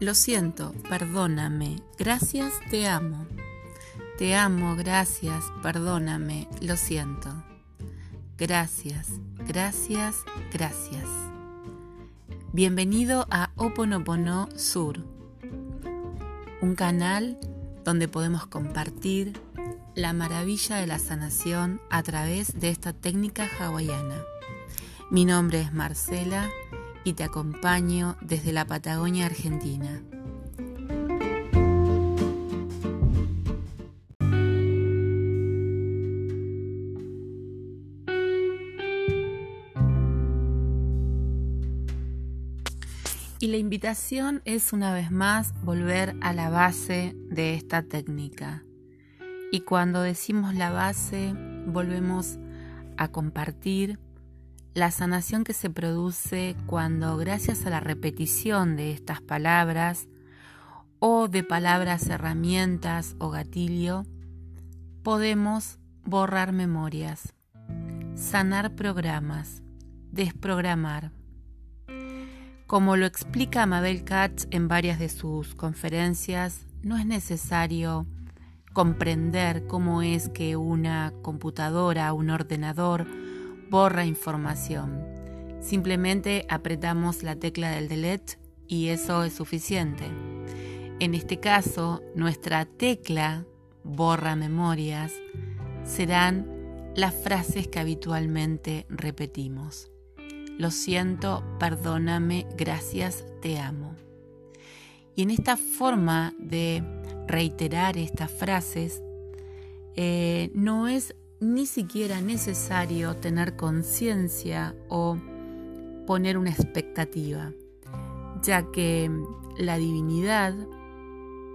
Lo siento, perdóname, gracias, te amo. Te amo, gracias, perdóname, lo siento. Gracias, gracias, gracias. Bienvenido a Oponopono Sur, un canal donde podemos compartir la maravilla de la sanación a través de esta técnica hawaiana. Mi nombre es Marcela y te acompaño desde la Patagonia Argentina. Y la invitación es una vez más volver a la base de esta técnica. Y cuando decimos la base, volvemos a compartir la sanación que se produce cuando gracias a la repetición de estas palabras o de palabras herramientas o gatillo, podemos borrar memorias, sanar programas, desprogramar. Como lo explica Mabel Katz en varias de sus conferencias, no es necesario comprender cómo es que una computadora, un ordenador, borra información. Simplemente apretamos la tecla del delete y eso es suficiente. En este caso, nuestra tecla borra memorias serán las frases que habitualmente repetimos. Lo siento, perdóname, gracias, te amo. Y en esta forma de reiterar estas frases, eh, no es ni siquiera necesario tener conciencia o poner una expectativa, ya que la divinidad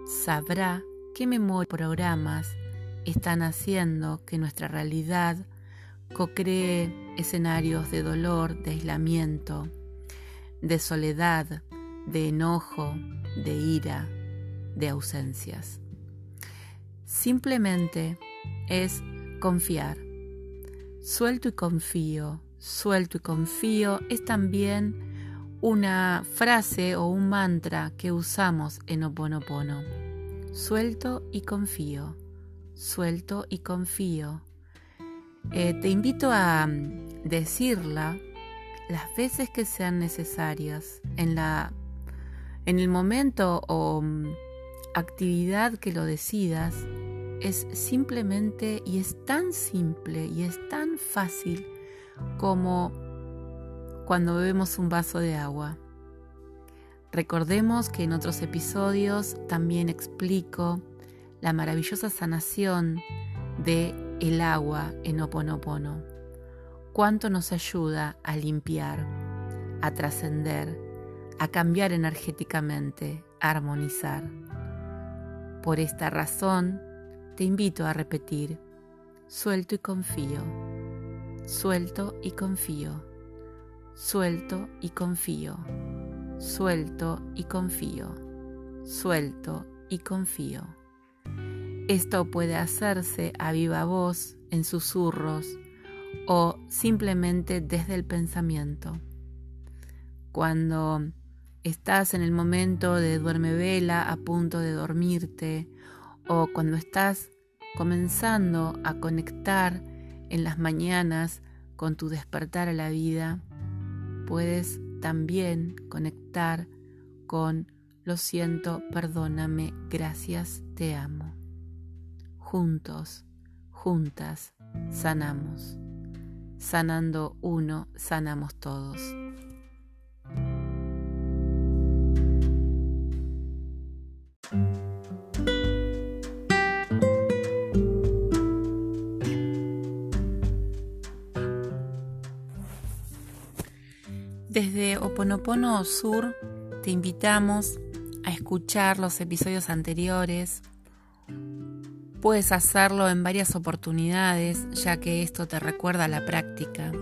sabrá qué memoria programas están haciendo que nuestra realidad co-cree escenarios de dolor, de aislamiento, de soledad, de enojo, de ira, de ausencias. Simplemente es confiar. Suelto y confío, suelto y confío es también una frase o un mantra que usamos en Oponopono. Suelto y confío, suelto y confío. Eh, te invito a mm, decirla las veces que sean necesarias en la en el momento o mm, actividad que lo decidas es simplemente y es tan simple y es tan fácil como cuando bebemos un vaso de agua. Recordemos que en otros episodios también explico la maravillosa sanación de el agua en Oponopono. Cuánto nos ayuda a limpiar, a trascender, a cambiar energéticamente, a armonizar. Por esta razón, te invito a repetir, suelto y confío, suelto y confío, suelto y confío, suelto y confío, suelto y confío. Esto puede hacerse a viva voz, en susurros o simplemente desde el pensamiento. Cuando estás en el momento de duerme vela a punto de dormirte o cuando estás comenzando a conectar en las mañanas con tu despertar a la vida, puedes también conectar con lo siento, perdóname, gracias, te amo. Juntos, juntas, sanamos. Sanando uno, sanamos todos. Desde Oponopono Sur te invitamos a escuchar los episodios anteriores. Puedes hacerlo en varias oportunidades ya que esto te recuerda a la práctica.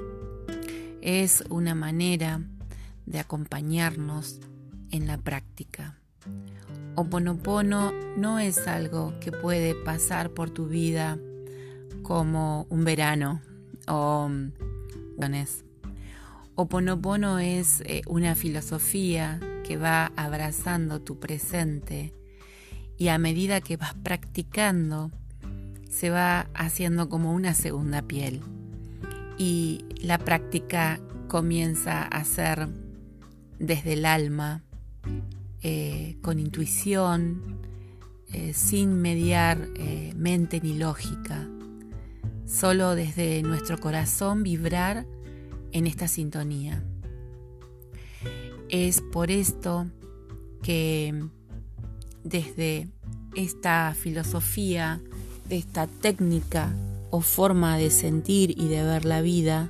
Es una manera de acompañarnos en la práctica. Oponopono no es algo que puede pasar por tu vida como un verano o Oponopono es eh, una filosofía que va abrazando tu presente y a medida que vas practicando se va haciendo como una segunda piel. Y la práctica comienza a ser desde el alma, eh, con intuición, eh, sin mediar mente ni lógica, solo desde nuestro corazón vibrar en esta sintonía. Es por esto que desde esta filosofía, de esta técnica o forma de sentir y de ver la vida,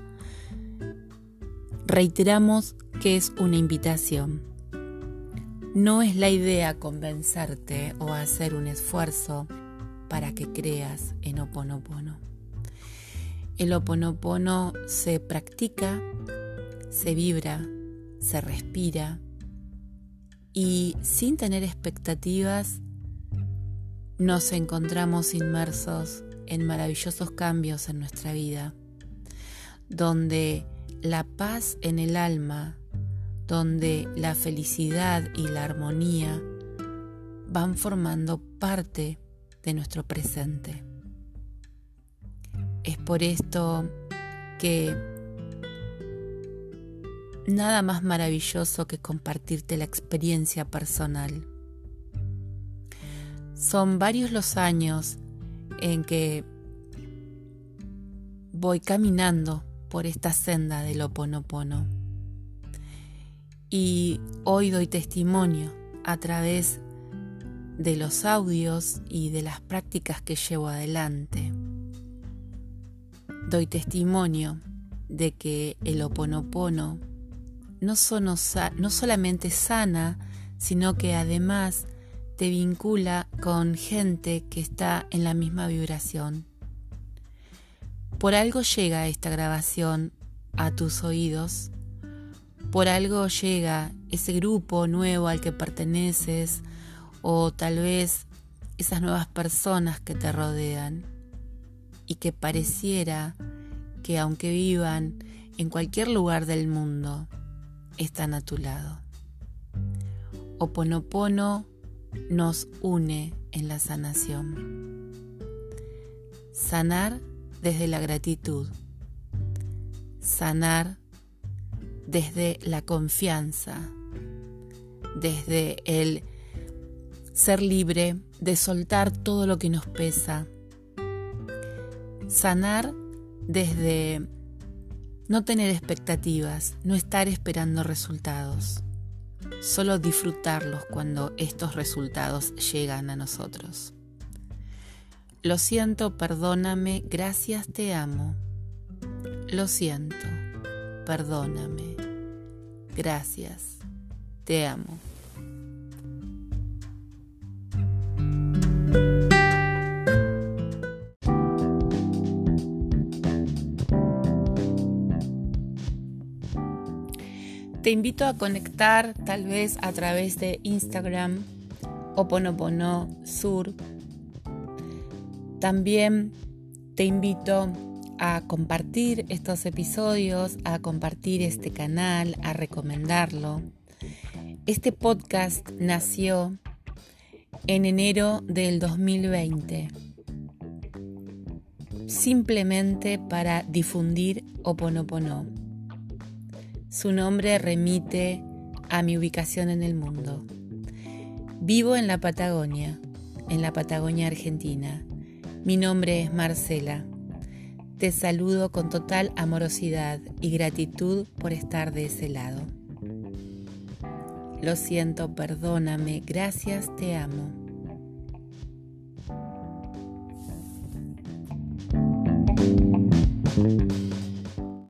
reiteramos que es una invitación. No es la idea convencerte o hacer un esfuerzo para que creas en Oponopono. El Oponopono se practica, se vibra, se respira y sin tener expectativas nos encontramos inmersos en maravillosos cambios en nuestra vida, donde la paz en el alma, donde la felicidad y la armonía van formando parte de nuestro presente. Es por esto que nada más maravilloso que compartirte la experiencia personal. Son varios los años en que voy caminando por esta senda del Oponopono. Y hoy doy testimonio a través de los audios y de las prácticas que llevo adelante. Doy testimonio de que el Oponopono no, no solamente sana, sino que además te vincula con gente que está en la misma vibración. Por algo llega esta grabación a tus oídos, por algo llega ese grupo nuevo al que perteneces o tal vez esas nuevas personas que te rodean y que pareciera que aunque vivan en cualquier lugar del mundo, están a tu lado. Oponopono nos une en la sanación. Sanar desde la gratitud. Sanar desde la confianza. Desde el ser libre de soltar todo lo que nos pesa. Sanar desde no tener expectativas, no estar esperando resultados solo disfrutarlos cuando estos resultados llegan a nosotros. Lo siento, perdóname, gracias, te amo. Lo siento, perdóname, gracias, te amo. Te invito a conectar tal vez a través de Instagram o Ponopono Sur. También te invito a compartir estos episodios, a compartir este canal, a recomendarlo. Este podcast nació en enero del 2020, simplemente para difundir Oponopono. Su nombre remite a mi ubicación en el mundo. Vivo en la Patagonia, en la Patagonia Argentina. Mi nombre es Marcela. Te saludo con total amorosidad y gratitud por estar de ese lado. Lo siento, perdóname, gracias, te amo.